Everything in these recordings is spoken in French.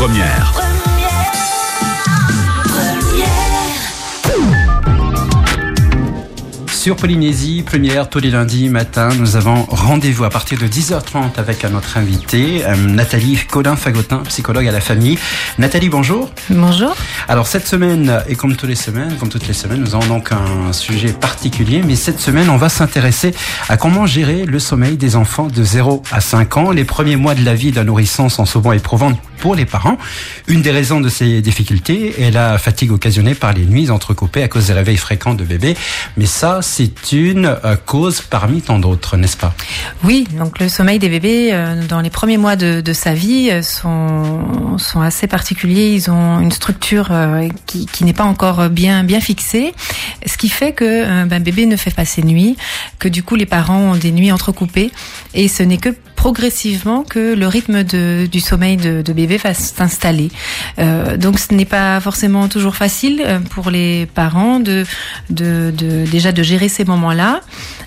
Première. Sur Polynésie, première tous les lundis matin, nous avons rendez-vous à partir de 10h30 avec notre invité, euh, Nathalie Colin-Fagotin, psychologue à la famille. Nathalie, bonjour. Bonjour. Alors cette semaine, et comme toutes les semaines, comme toutes les semaines, nous avons donc un sujet particulier, mais cette semaine, on va s'intéresser à comment gérer le sommeil des enfants de 0 à 5 ans. Les premiers mois de la vie d'un nourrisson sont souvent éprouvants pour les parents. Une des raisons de ces difficultés est la fatigue occasionnée par les nuits entrecoupées à cause des réveils fréquents de bébés. Mais ça, c'est une euh, cause parmi tant d'autres, n'est-ce pas? Oui, donc le sommeil des bébés euh, dans les premiers mois de, sa vie euh, sont, sont assez particuliers. Ils ont une structure qui, qui n'est pas encore bien, bien fixée, ce qui fait que ben, bébé ne fait pas ses nuits, que du coup les parents ont des nuits entrecoupées, et ce n'est que progressivement que le rythme de, du sommeil de, bébé va s'installer. Euh, donc ce n'est pas forcément toujours facile euh, pour les parents de, de, de déjà de gérer ces moments-là.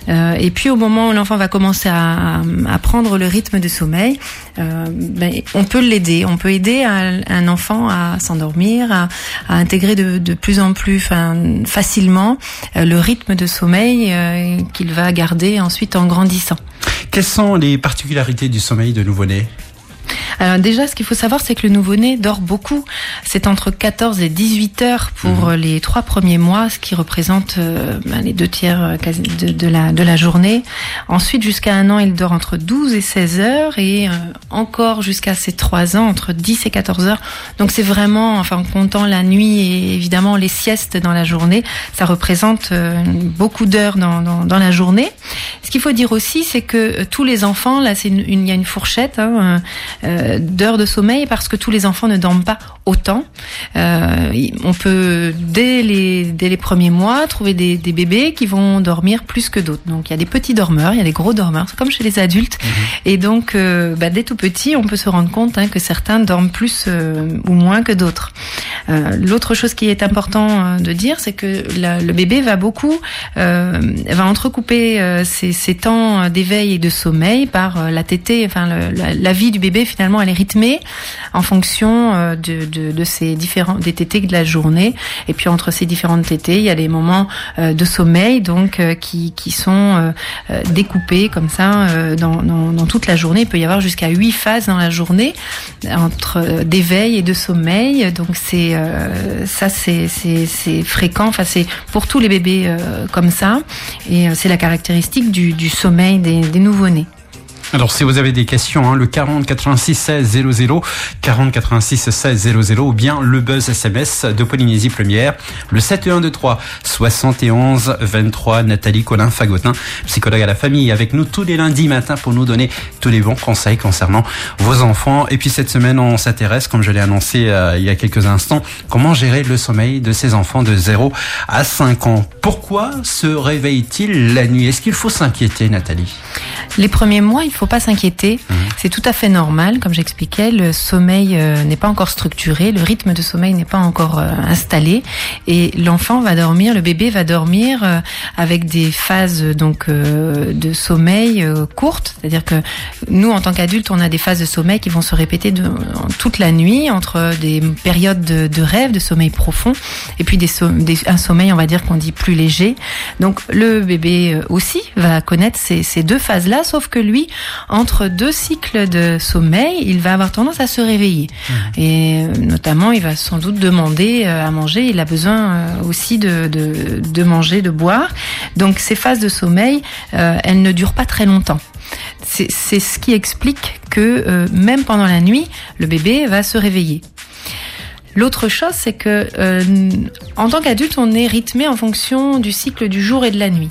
Euh, et puis au moment où l'enfant va commencer à, à, prendre le rythme de sommeil, ben, on peut l'aider. On peut aider un, enfant à s'endormir, à, intégrer de, de plus en plus facilement le rythme de sommeil qu'il va garder ensuite en grandissant. Quelles sont les particularités du sommeil de nouveau-né? Alors déjà, ce qu'il faut savoir, c'est que le nouveau-né dort beaucoup. C'est entre 14 et 18 heures pour mmh. les trois premiers mois, ce qui représente euh, ben, les deux tiers euh, de, de, la, de la journée. Ensuite, jusqu'à un an, il dort entre 12 et 16 heures et euh, encore jusqu'à ses trois ans, entre 10 et 14 heures. Donc c'est vraiment, enfin en comptant la nuit et évidemment les siestes dans la journée, ça représente euh, beaucoup d'heures dans, dans, dans, la journée. Ce qu'il faut dire aussi, c'est que tous les enfants, là, c'est une, une, il y a une fourchette. Hein, euh, d'heures de sommeil parce que tous les enfants ne dorment pas autant. Euh, on peut dès les dès les premiers mois trouver des, des bébés qui vont dormir plus que d'autres. Donc il y a des petits dormeurs, il y a des gros dormeurs, c'est comme chez les adultes. Mmh. Et donc euh, bah, dès tout petit, on peut se rendre compte hein, que certains dorment plus euh, ou moins que d'autres. Euh, l'autre chose qui est important euh, de dire, c'est que le bébé va beaucoup va entrecouper ses, ses temps d'éveil et de sommeil par la tétée, enfin la, vie du bébé finalement elle est rythmée en fonction euh, de, de, de ces différents des tétés de la journée. Et puis entre ces différentes tétés, il y a des moments euh, de sommeil donc euh, qui, qui sont découpés comme ça dans, dans, dans, toute la journée. Il peut y avoir jusqu'à huit phases dans la journée entre d'éveil et de sommeil. Donc c'est ça c'est fréquent. Enfin c'est pour tous les bébés comme ça. Et c'est la caractéristique du, du sommeil des, des nouveau-nés. Alors si vous avez des questions, hein, le 40 86 16 00, 40 86 16 00 ou bien le buzz SMS de Polynésie Première, le 7123 71 23, Nathalie Colin Fagotin, psychologue à la famille, avec nous tous les lundis matin pour nous donner tous les bons conseils concernant vos enfants. Et puis cette semaine, on s'intéresse, comme je l'ai annoncé euh, il y a quelques instants, comment gérer le sommeil de ces enfants de 0 à 5 ans. Pourquoi se réveille-t-il la nuit? Est-ce qu'il faut s'inquiéter, Nathalie? Les premiers mois, il faut faut pas s'inquiéter. Mmh. C'est tout à fait normal. Comme j'expliquais, le sommeil euh, n'est pas encore structuré, le rythme de sommeil n'est pas encore euh, installé, et l'enfant va dormir, le bébé va dormir euh, avec des phases donc de sommeil courtes. C'est-à-dire que nous, en tant qu'adultes, on a des phases de sommeil qui vont se répéter de, toute la nuit entre des périodes de, de rêve, de sommeil profond, et puis des, so des un sommeil, on va dire qu'on dit plus léger. Donc le bébé aussi va connaître ces, ces deux phases-là, sauf que lui, entre deux cycles de sommeil, il va avoir tendance à se réveiller. Mmh. Et euh, notamment, il va sans doute demander euh, à manger. Il a besoin euh, aussi de, de, de manger, de boire. Donc ces phases de sommeil, euh, elles ne durent pas très longtemps. C'est ce qui explique que euh, même pendant la nuit, le bébé va se réveiller. L'autre chose, c'est que euh, en tant qu'adulte, on est rythmé en fonction du cycle du jour et de la nuit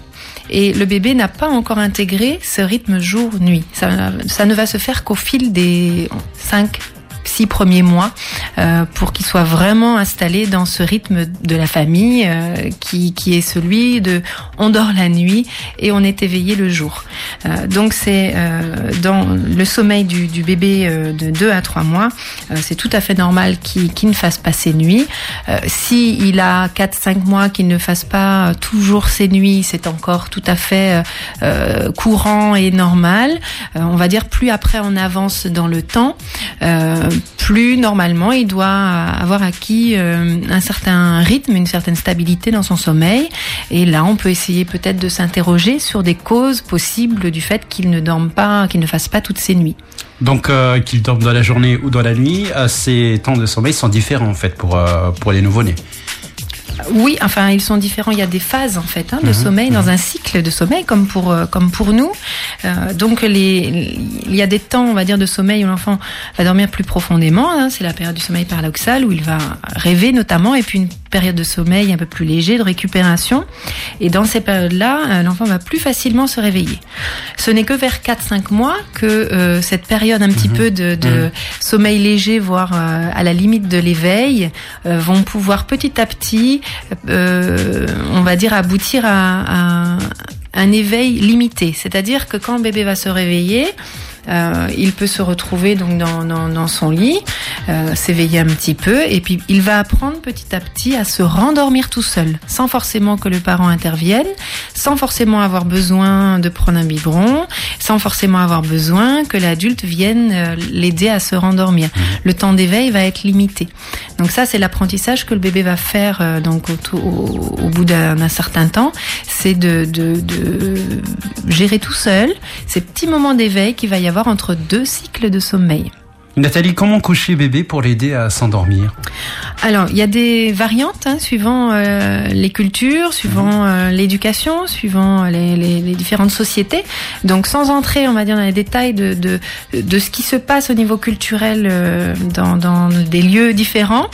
et le bébé n'a pas encore intégré ce rythme jour-nuit. Ça, ne va se faire qu'au fil des 5 six premiers mois euh, pour qu'il soit vraiment installé dans ce rythme de la famille euh, qui, qui est celui de on dort la nuit et on est éveillé le jour. Euh, donc c'est dans le sommeil du, bébé de 2 à 3 mois, c'est tout à fait normal qu'il qu ne fasse pas ses nuits. si il a 4-5 mois qu'il ne fasse pas toujours ses nuits, c'est encore tout à fait courant et normal. on va dire plus après on avance dans le temps, plus normalement, il doit avoir acquis euh, un certain rythme, une certaine stabilité dans son sommeil. Et là, on peut essayer peut-être de s'interroger sur des causes possibles du fait qu'il ne dorme pas, qu'il ne fasse pas toutes ses nuits. Donc euh, qu'il dorme dans la journée ou dans la nuit, euh, ces temps de sommeil sont différents en fait pour, pour les nouveau-nés. Oui, enfin, ils sont différents. Il y a des phases en fait hein, de mhm. sommeil dans mhm. un cycle de sommeil, comme pour euh, comme pour nous. Euh, donc, les, il y a des temps, on va dire, de sommeil où l'enfant va dormir plus profondément. Hein. C'est la période du sommeil paradoxal où il va rêver notamment, et puis une période de sommeil un peu plus léger, de récupération. Et dans ces périodes-là, euh, l'enfant va plus facilement se réveiller. Ce n'est que vers 4-5 mois que cette période un petit mhm. peu de, de sommeil léger, voire à la limite de l'éveil, vont pouvoir petit à petit euh, on va dire, aboutir à, un éveil limité. C'est-à-dire que quand le bébé va se réveiller, euh, il peut se retrouver donc dans, dans, son lit, euh, s'éveiller un petit peu, et puis il va apprendre petit à petit à se rendormir tout seul, sans forcément que le parent intervienne, sans forcément avoir besoin de prendre un biberon, sans forcément avoir besoin que l'adulte vienne euh, l'aider à se rendormir. Mmh. Le temps d'éveil va être limité. Donc ça, c'est l'apprentissage que le bébé va faire euh, donc au, au, bout d'un certain temps, c'est de, de, de gérer tout seul ces petits moments d'éveil qu'il va y avoir entre deux cycles de sommeil. Nathalie, comment coucher bébé pour l'aider à s'endormir? Alors, il y a des variantes hein, suivant euh, les cultures, suivant mhm. euh, l'éducation, suivant les, les, les, différentes sociétés. Donc, sans entrer, on va dire, dans les détails de, de, de ce qui se passe au niveau culturel euh, dans, dans, des lieux différents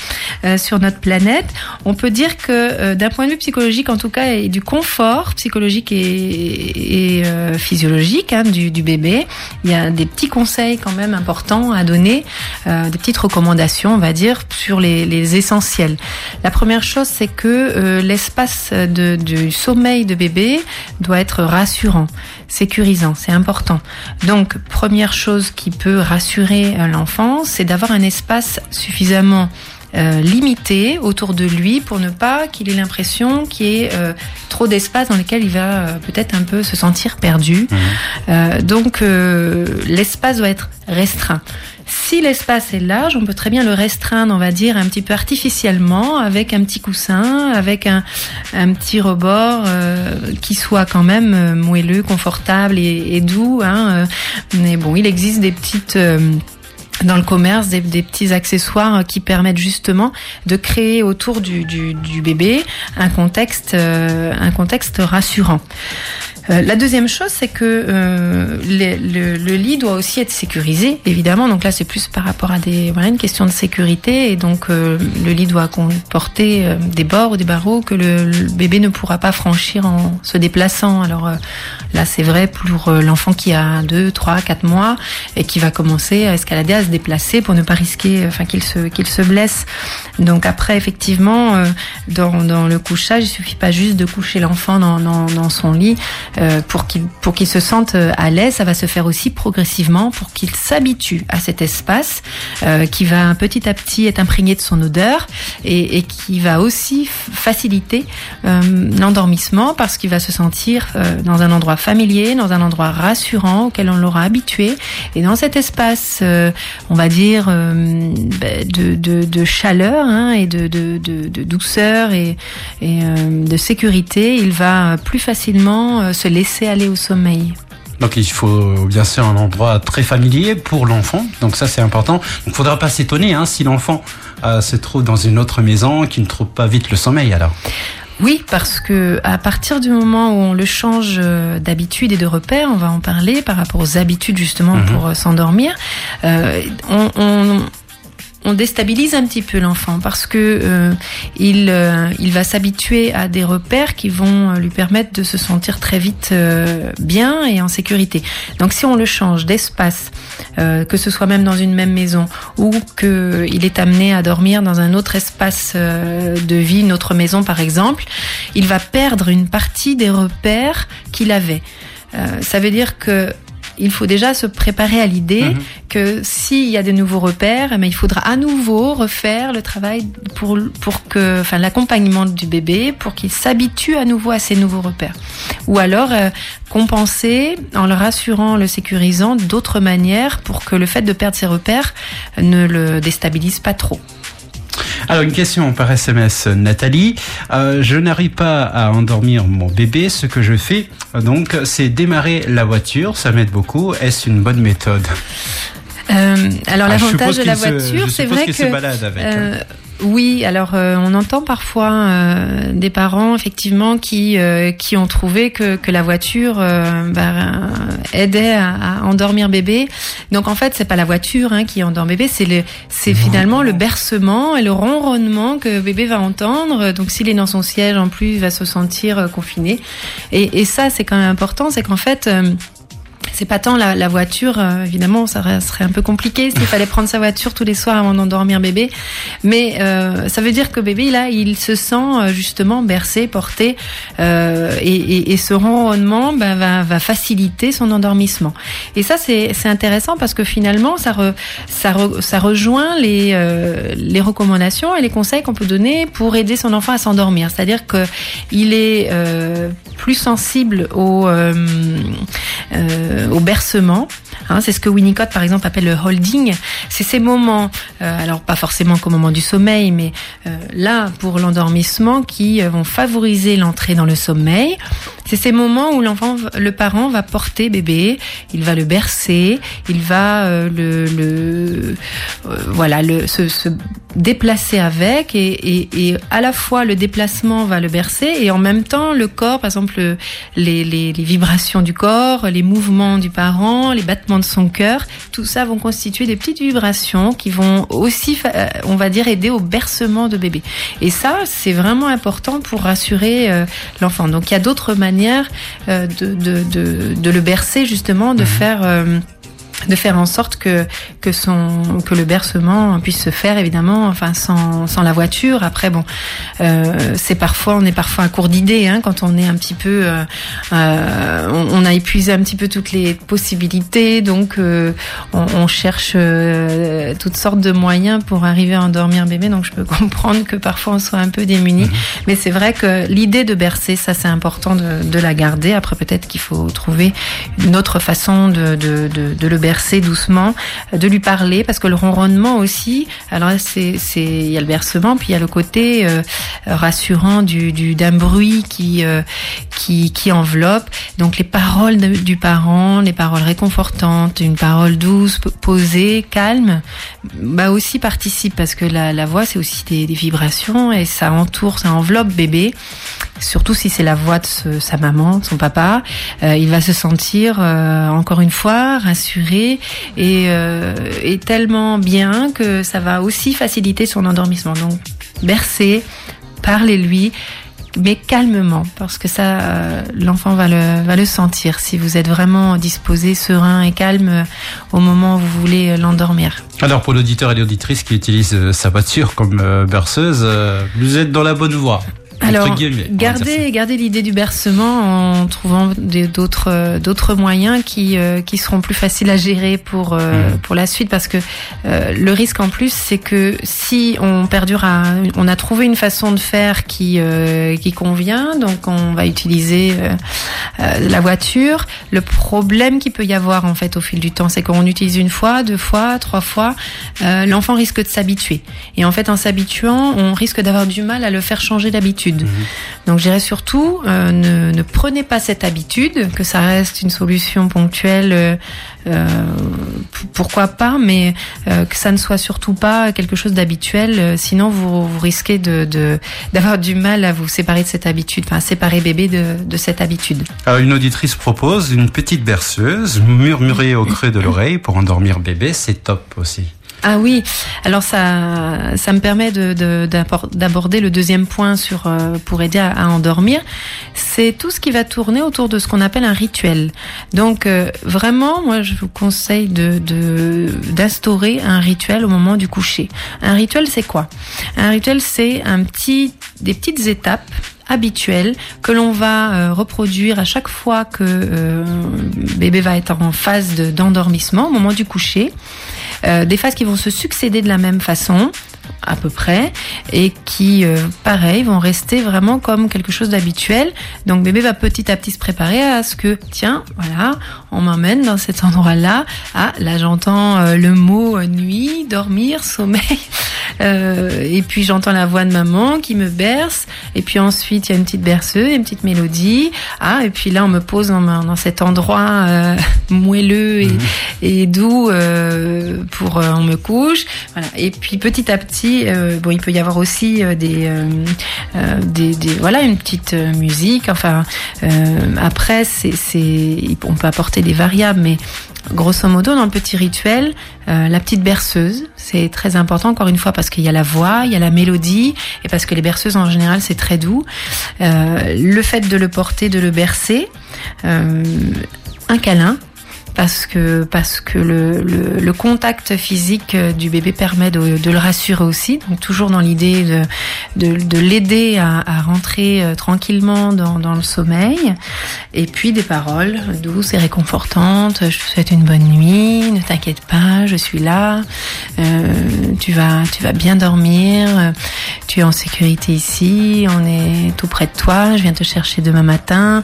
sur notre planète, on peut dire que d'un point de vue psychologique, en tout cas, et du confort psychologique et, et physiologique hein, du, du bébé, il y a des petits conseils quand même importants à donner euh, des petites recommandations, on va dire, sur les, essentiels. La première chose, c'est que euh, l'espace du sommeil de bébé doit être rassurant, sécurisant, c'est important. Donc, première chose qui peut rassurer euh, l'enfant, c'est d'avoir un espace suffisamment limité autour de lui pour ne pas qu'il ait l'impression qu'il y ait trop d'espace dans lequel il va peut-être un peu se sentir perdu. Mmh. donc l'espace doit être restreint. Si l'espace est large, on peut très bien le restreindre, on va dire, un petit peu artificiellement, avec un petit coussin, avec un, petit rebord euh, qui soit quand même euh, moelleux, confortable et, doux. Hein, euh. mais bon, il existe des petites dans le commerce des, petits accessoires qui permettent justement de créer autour du, bébé un contexte, un contexte rassurant. Euh, la deuxième chose, c'est que euh, le, lit doit aussi être sécurisé, évidemment. Donc là, c'est plus par rapport à des voilà une question de sécurité, et donc euh, le lit doit comporter des bords ou des barreaux que le, bébé ne pourra pas franchir en se déplaçant. Alors là, c'est vrai pour l'enfant qui a 2, 3, 4 mois et qui va commencer à escalader, à se déplacer pour ne pas risquer, enfin qu'il se qu'il se blesse. Donc après, effectivement, dans, dans le couchage, il suffit pas juste de coucher l'enfant dans, dans, dans son lit. Euh, pour qu'il pour qu'il se sente euh, à l'aise, ça va se faire aussi progressivement pour qu'il s'habitue à cet espace euh, qui va petit à petit être imprégné de son odeur et, et qui va aussi faciliter l'endormissement parce qu'il va se sentir dans un endroit familier, dans un endroit rassurant auquel on l'aura habitué. Et dans cet espace, on va dire ben, de, de, de, chaleur hein, et de, de, de, douceur et, et de sécurité, il va plus facilement se laisser aller au sommeil. Donc il faut bien sûr un endroit très familier pour l'enfant, donc ça c'est important. Donc il ne faudra pas s'étonner hein, si l'enfant euh, se trouve dans une autre maison, qui ne trouve pas vite le sommeil alors. Oui, parce que à partir du moment où on le change euh, d'habitude et de repère, on va en parler par rapport aux habitudes justement mhm. pour euh, s'endormir. on, on, on déstabilise un petit peu l'enfant parce que euh, il, euh, il va s'habituer à des repères qui vont euh, lui permettre de se sentir très vite bien et en sécurité. Donc si on le change d'espace, que ce soit même dans une même maison ou que il est amené à dormir dans un autre espace de vie, une autre maison par exemple, il va perdre une partie des repères qu'il avait. ça veut dire que il faut déjà se préparer à l'idée Mhm. que s'il y a des nouveaux repères, eh ben, il faudra à nouveau refaire le travail pour, pour que, enfin, l'accompagnement du bébé pour qu'il s'habitue à nouveau à ces nouveaux repères. Ou alors euh, compenser en le rassurant, le sécurisant d'autres manières pour que le fait de perdre ses repères ne le déstabilise pas trop. Alors une question par SMS, Nathalie. Euh, je n'arrive pas à endormir mon bébé. Ce que je fais, euh, donc, c'est démarrer la voiture. Ça m'aide beaucoup. Est-ce une bonne méthode? Euh, alors Ah, l'avantage de la voiture, c'est vrai qu'il que se balade avec. hein. Euh, oui, alors euh, on entend parfois euh, des parents effectivement qui euh, qui ont trouvé que que la voiture euh, bah, aidait à, à endormir bébé. Donc en fait, c'est pas la voiture hein, qui endort bébé, c'est le c'est finalement le bercement et le ronronnement que bébé va entendre. Donc s'il est dans son siège en plus, il va se sentir euh, confiné. Et, et ça, c'est quand même important, c'est qu'en fait euh, c'est pas tant la, la voiture, euh, évidemment, ça serait un peu compliqué s'il fallait prendre sa voiture tous les soirs avant d'endormir bébé. Mais euh, ça veut dire que bébé, là, il se sent euh, justement bercé, porté, euh, et, et, et ce ronronnement ben, va, va faciliter son endormissement. Et ça, c'est intéressant parce que finalement, ça, re- ça, re- ça rejoint les, les recommandations et les conseils qu'on peut donner pour aider son enfant à s'endormir. C'est-à-dire que il est plus sensible au, euh, au bercement. Hein, c'est ce que Winnicott, par exemple, appelle le holding. C'est ces moments, euh, alors pas forcément qu'au moment du sommeil, mais euh, là, pour l'endormissement, qui euh, vont favoriser l'entrée dans le sommeil. C'est ces moments où l'enfant, le parent va porter bébé, il va le bercer, il va euh, le, le euh, voilà, le, se, se déplacer avec, et, et, et à la fois le déplacement va le bercer, et en même temps le corps, par exemple les, les, les vibrations du corps, les mouvements du parent, les battements de son cœur, tout ça vont constituer des petites vibrations qui vont aussi, euh, on va dire, aider au bercement de bébé. Et ça, c'est vraiment important pour rassurer euh, l'enfant. Donc il y a d'autres manières euh, de, de, de, de le bercer justement, de faire euh, de faire en sorte que que son que le bercement puisse se faire évidemment enfin sans, sans la voiture. Après bon euh, c'est parfois on est parfois à court d'idées hein, quand on est un petit peu euh, euh, on, on a épuisé un petit peu toutes les possibilités. Donc euh, on, on cherche euh, toutes sortes de moyens pour arriver à endormir bébé. Donc je peux comprendre que parfois on soit un peu démuni Mhm. mais c'est vrai que l'idée de bercer ça c'est important de, de la garder. Après peut-être qu'il faut trouver une autre façon de, de, de, de le bercer doucement, de lui parler, parce que le ronronnement aussi, alors c'est, c'est, il y a le bercement, puis il y a le côté euh, rassurant du, du, d'un bruit qui, euh, qui, qui enveloppe. Donc les paroles du parent, les paroles réconfortantes, une parole douce, posée, calme, bah aussi participe, parce que la, voix c'est aussi des, vibrations et ça entoure, ça enveloppe bébé surtout si c'est la voix de sa maman, son papa, euh, il va se sentir euh, encore une fois rassuré et, euh, tellement bien que ça va aussi faciliter son endormissement. Donc bercer, parlez-lui, mais calmement, parce que ça, euh, l'enfant va le, va le sentir si vous êtes vraiment disposé, serein et calme euh, au moment où vous voulez l'endormir. Alors pour l'auditeur et l'auditrice qui utilise sa voiture comme berceuse, vous êtes dans la bonne voie. Alors, gardez, gardez l'idée du bercement en trouvant d'autres euh, d'autres moyens qui euh, qui seront plus faciles à gérer pour euh, Mhm. pour la suite parce que euh, le risque en plus c'est que si on perdure à on a trouvé une façon de faire qui euh, qui convient donc on va utiliser euh, la voiture. Le problème qu'il peut y avoir en fait au fil du temps c'est qu'on utilise une fois deux fois trois fois euh, l'enfant risque de s'habituer. Et en fait en s'habituant on risque d'avoir du mal à le faire changer d'habitude donc je dirais surtout, euh, ne, ne prenez pas cette habitude, que ça reste une solution ponctuelle, euh, euh, pourquoi pas, mais euh, que ça ne soit surtout pas quelque chose d'habituel, sinon vous, vous risquez de de- d'avoir du mal à vous séparer de cette habitude, enfin à séparer bébé de, de cette habitude. Alors une auditrice propose une petite berceuse murmurée au creux de l'oreille pour endormir bébé, c'est top aussi. Ah oui, alors ça, ça me permet de- de- d'aborder le deuxième point sur euh, pour aider à, endormir. C'est tout ce qui va tourner autour de ce qu'on appelle un rituel. Donc euh, vraiment, moi je vous conseille de de- d'instaurer un rituel au moment du coucher. Un rituel, c'est quoi? Un rituel, c'est un petit des petites étapes habituel que l'on va reproduire à chaque fois que bébé va être en phase d'endormissement au moment du coucher. Des phases qui vont se succéder de la même façon à peu près et qui, euh, pareil, vont rester vraiment comme quelque chose d'habituel. Donc bébé va petit à petit se préparer à ce que, tiens, voilà, on m'emmène dans cet endroit-là. Ah, là j'entends euh, le mot euh, nuit, dormir, sommeil. et puis j'entends la voix de maman qui me berce. Et puis ensuite il y a une petite berceuse, une petite mélodie. Ah, et puis là on me pose dans, dans cet endroit moelleux et, mhm. et doux pour on me couche. Voilà. Et puis petit à petit euh, bon, il peut y avoir aussi euh, euh, des, des, voilà, une petite musique. Enfin, après, c'est, on peut apporter des variables, mais grosso modo, dans le petit rituel, la petite berceuse, c'est très important, encore une fois, parce qu'il y a la voix, il y a la mélodie, et parce que les berceuses, en général, c'est très doux. le fait de le porter, de le bercer, un câlin, parce que parce que le, le, le contact physique du bébé permet de, le rassurer aussi. Donc toujours dans l'idée de, de, de l'aider à, à, rentrer euh, tranquillement dans, dans, le sommeil. Et puis des paroles douces et réconfortantes. Je te souhaite une bonne nuit. Ne t'inquiète pas, je suis là. Euh, tu vas tu vas bien dormir. Tu es en sécurité ici. On est tout près de toi. Je viens te chercher demain matin.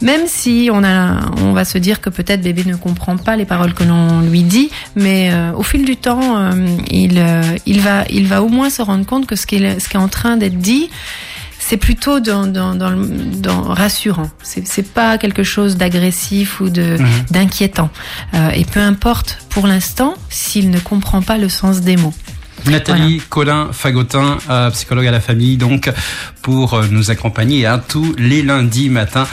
Même si on a on va se dire que peut-être bébé ne pas les paroles que l'on lui dit, mais euh, au fil du temps, euh, il, euh, il, va, il va au moins se rendre compte que ce qui est, ce qui est en train d'être dit, c'est plutôt dans, dans, dans, dans rassurant. C'est, pas quelque chose d'agressif ou de mhm. d'inquiétant. et peu importe pour l'instant s'il ne comprend pas le sens des mots. Nathalie Colin Fagotin, psychologue à la famille, donc pour nous accompagner à tous les lundis matins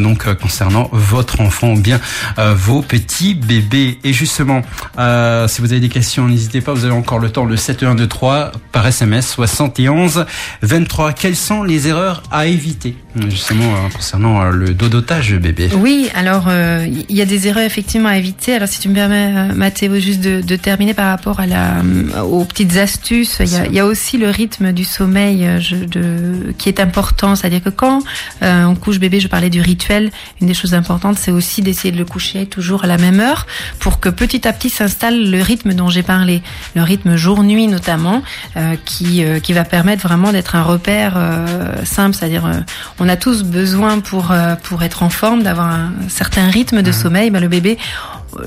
donc euh, concernant votre enfant ou bien euh, vos petits bébés. Et justement, euh, si vous avez des questions, n'hésitez pas, vous avez encore le temps, le 7123 par SMS 71 23. Quelles sont les erreurs à éviter justement concernant le dodotage bébé? Oui, alors il y a des erreurs effectivement à éviter. Alors si tu me permets, Mathéo, juste de, terminer par rapport à la, aux petites astuces, il y, a, il y a, aussi le rythme du sommeil je, de, qui est important. C'est-à-dire que quand on couche bébé, je parlais du rituel une des choses importantes, c'est aussi d'essayer de le coucher toujours à la même heure pour que petit à petit s'installe le rythme dont j'ai parlé, le rythme jour-nuit notamment, euh, qui, euh, qui va permettre vraiment d'être un repère euh, simple, c'est-à-dire on a tous besoin pour, pour être en forme d'avoir un certain rythme de mmh. sommeil. Ben, le bébé,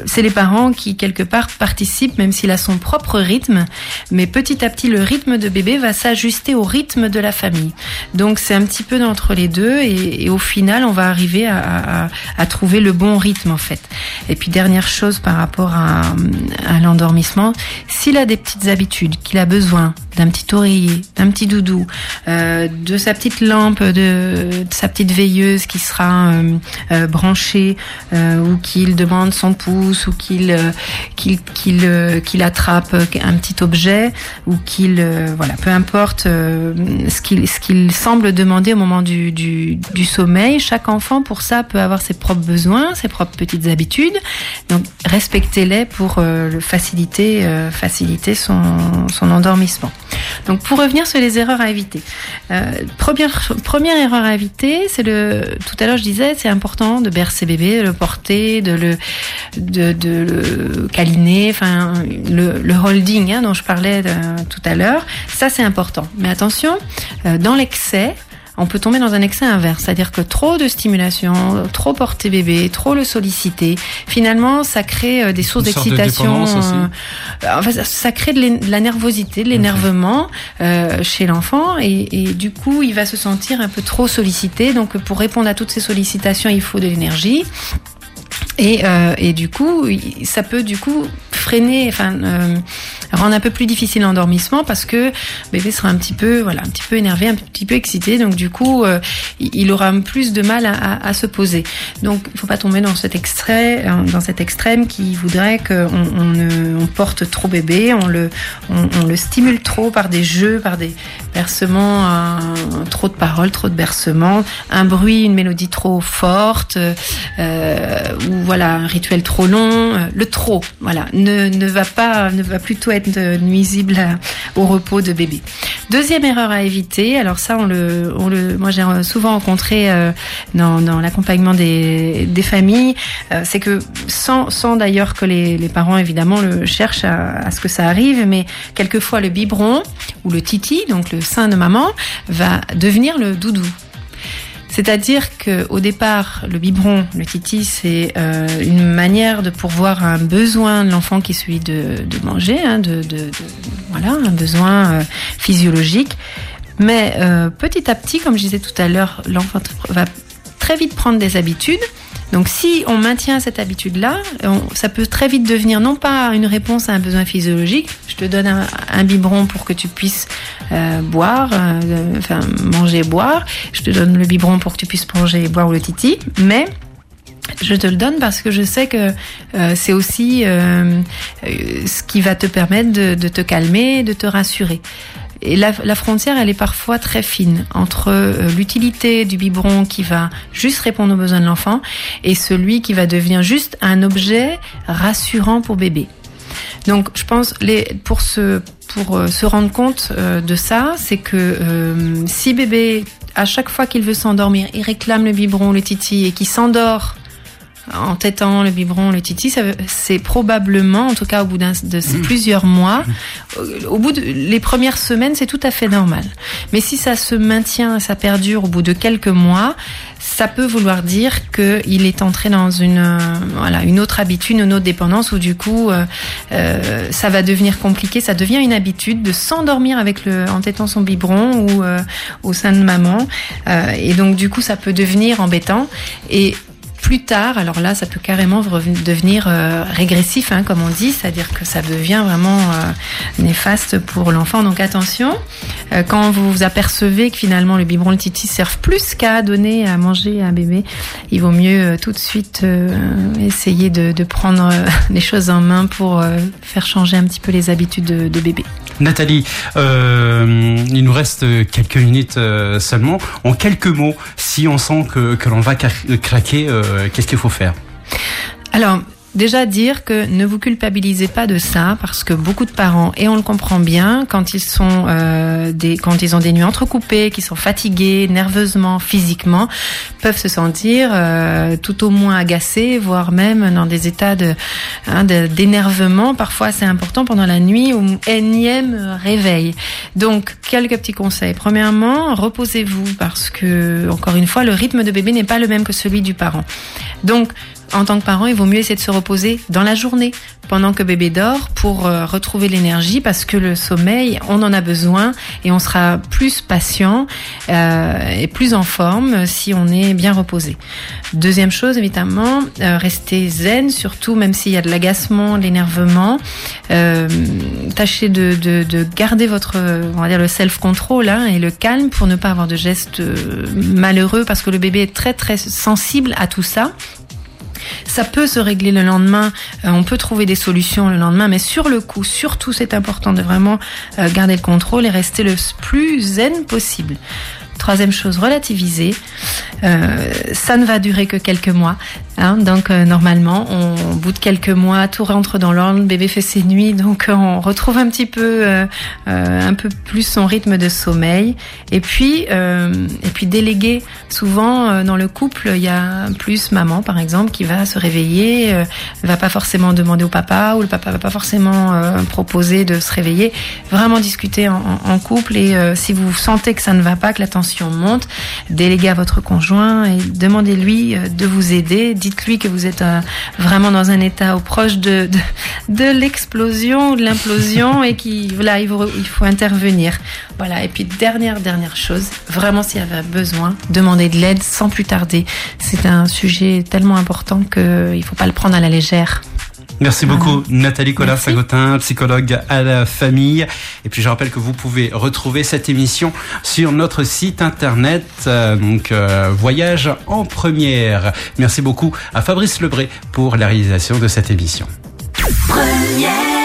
c'est les parents qui quelque part participent, même s'il a son propre rythme, mais petit à petit le rythme de bébé va s'ajuster au rythme de la famille. Donc c'est un petit peu d'entre les deux et, au final on va arriver à, trouver le bon rythme en fait. Et puis dernière chose par rapport à, l'endormissement, s'il a des petites habitudes, qu'il a besoin d'un petit oreiller, d'un petit doudou, euh, de sa petite lampe, de, sa petite veilleuse qui sera euh, euh, branchée ou qu'il demande son pouce ou qu'il euh, qu'il qu'il euh, qu'il attrape un petit objet ou qu'il euh, voilà peu importe ce qu'il ce qu'il semble demander au moment du, du, sommeil chaque enfant pour ça peut avoir ses propres besoins ses propres petites habitudes. Donc respectez-les pour faciliter faciliter son son endormissement. Donc pour revenir sur les erreurs à éviter première première erreur à éviter c'est le tout à l'heure je disais c'est important de bercer bébé de le porter de le de, de le câliner, enfin le, le holding hein, dont je parlais euh, tout à l'heure, ça c'est important. Mais attention, euh, dans l'excès, on peut tomber dans un excès inverse, c'est-à-dire que trop de stimulation, trop porter bébé, trop le solliciter, finalement, ça crée euh, des sources d'excitation. enfin, ça crée de la nervosité, de l'énervement chez l'enfant, et, et, du coup, il va se sentir un peu trop sollicité. Donc, pour répondre à toutes ces sollicitations, il faut de l'énergie. Et, euh, et, du coup, ça peut du coup freiner, enfin euh, rendre un peu plus difficile l'endormissement parce que bébé sera un petit peu, voilà, un petit peu énervé, un petit peu excité. Donc du coup, euh, il aura plus de mal à, se poser. Donc il faut pas tomber dans cet extrait, dans cet extrême qui voudrait qu'on on, porte trop bébé, le, on, le stimule trop par des jeux, par des, bercement, trop de paroles, trop de bercement, un bruit, une mélodie trop forte, ou voilà un rituel trop long, le trop, voilà, ne, ne va pas, ne va plutôt être nuisible au repos de bébé. Deuxième erreur à éviter, alors ça on le, on le moi j'ai souvent rencontré dans, dans l'accompagnement des, des familles, c'est que sans, sans d'ailleurs que les, les parents évidemment le cherchent à, à ce que ça arrive, mais quelquefois le biberon ou le titi, donc le sein de maman, va devenir le doudou. C'est-à-dire que au départ, le biberon, le titi, c'est euh, une manière de pourvoir un besoin de l'enfant qui est celui de, manger, hein, de, voilà, un besoin euh, physiologique. Mais euh, petit à petit, comme je disais tout à l'heure, l'enfant va très vite prendre des habitudes donc si on maintient cette habitude-là, ça peut très vite devenir non pas une réponse à un besoin physiologique, je te donne un, biberon pour que tu puisses euh, boire, euh, enfin manger, boire, je te donne le biberon pour que tu puisses manger, boire ou le titi, mais je te le donne parce que je sais que euh, c'est aussi ce qui va te permettre de, de, te calmer, de te rassurer. Et la, la, frontière, elle est parfois très fine entre euh, l'utilité du biberon qui va juste répondre aux besoins de l'enfant et celui qui va devenir juste un objet rassurant pour bébé. Donc, je pense, les, pour se pour euh, se rendre compte euh, de ça, c'est que si bébé à chaque fois qu'il veut s'endormir, il réclame le biberon, le titi et qu'il s'endort en tétant le biberon, le titi, c'est probablement, en tout cas au bout de mmh. plusieurs mois, au bout de les premières semaines, c'est tout à fait normal. Mais si ça se maintient, ça perdure au bout de quelques mois, ça peut vouloir dire qu'il est entré dans une voilà une autre habitude, une autre dépendance où du coup euh, euh, ça va devenir compliqué, ça devient une habitude de s'endormir avec le en tétant son biberon ou euh, au sein de maman et donc du coup ça peut devenir embêtant et plus tard, alors là, ça peut carrément devenir euh, régressif, hein, comme on dit, c'est-à-dire que ça devient vraiment euh, néfaste pour l'enfant. Donc attention, euh, quand vous vous apercevez que finalement le biberon, le titi servent plus qu'à donner à manger à un bébé, il vaut mieux tout de suite essayer de, prendre les choses en main pour faire changer un petit peu les habitudes de, bébé. Nathalie, il nous reste quelques minutes seulement. En quelques mots, si on sent que, que l'on va craquer, qu'est-ce qu'il faut faire? Alors, Déjà dire que ne vous culpabilisez pas de ça parce que beaucoup de parents et on le comprend bien quand ils sont euh, des quand ils ont des nuits entrecoupées, qui sont fatigués nerveusement, physiquement, peuvent se sentir euh, tout au moins agacés, voire même dans des états de hein, d'énervement. Parfois, c'est important pendant la nuit ou énième réveil. Donc, quelques petits conseils. Premièrement, reposez-vous parce que encore une fois, le rythme de bébé n'est pas le même que celui du parent. Donc, en tant que parent, il vaut mieux essayer de se reposer dans la journée, pendant que bébé dort, pour euh, retrouver l'énergie, parce que le sommeil, on en a besoin et on sera plus patient euh, et plus en forme si on est bien reposé. Deuxième chose, évidemment, euh, rester zen, surtout même s'il y a de l'agacement, l'énervement. Euh, tâchez de, de, de, garder votre, on va dire, le self-control hein, et le calme pour ne pas avoir de gestes euh, malheureux, parce que le bébé est très très sensible à tout ça. Ça peut se régler le lendemain, euh, on peut trouver des solutions le lendemain, mais sur le coup, surtout c'est important de vraiment euh, garder le contrôle et rester le plus zen possible. Troisième chose, relativiser. Euh, ça ne va durer que quelques mois. Hein, donc euh, normalement, on, au bout de quelques mois, tout rentre dans l'ordre, le bébé fait ses nuits, donc euh, on retrouve un petit peu, euh, un peu plus son rythme de sommeil. Et puis, et puis déléguer. Souvent dans le couple, il y a plus maman, par exemple, qui va se réveiller, va pas forcément demander au papa, ou le papa va pas forcément proposer de se réveiller. Vraiment discuter en, en couple et si vous sentez que ça ne va pas, que la tension monte, déléguer à votre conjoint et demandez-lui de vous aider dites-lui que vous êtes euh, vraiment dans un état proche de, de, l'explosion ou de l'implosion et qu'il voilà, il faut, il faut intervenir. Voilà. Et puis dernière dernière chose, vraiment s'il y avait besoin, demandez de l'aide sans plus tarder. C'est un sujet tellement important qu'il ne faut pas le prendre à la légère. Merci beaucoup Nathalie Collat-Sagotin, psychologue à la famille. Et puis je rappelle que vous pouvez retrouver cette émission sur notre site internet, euh, donc euh, Voyage en première. Merci beaucoup à Fabrice Lebré pour la réalisation de cette émission. Première.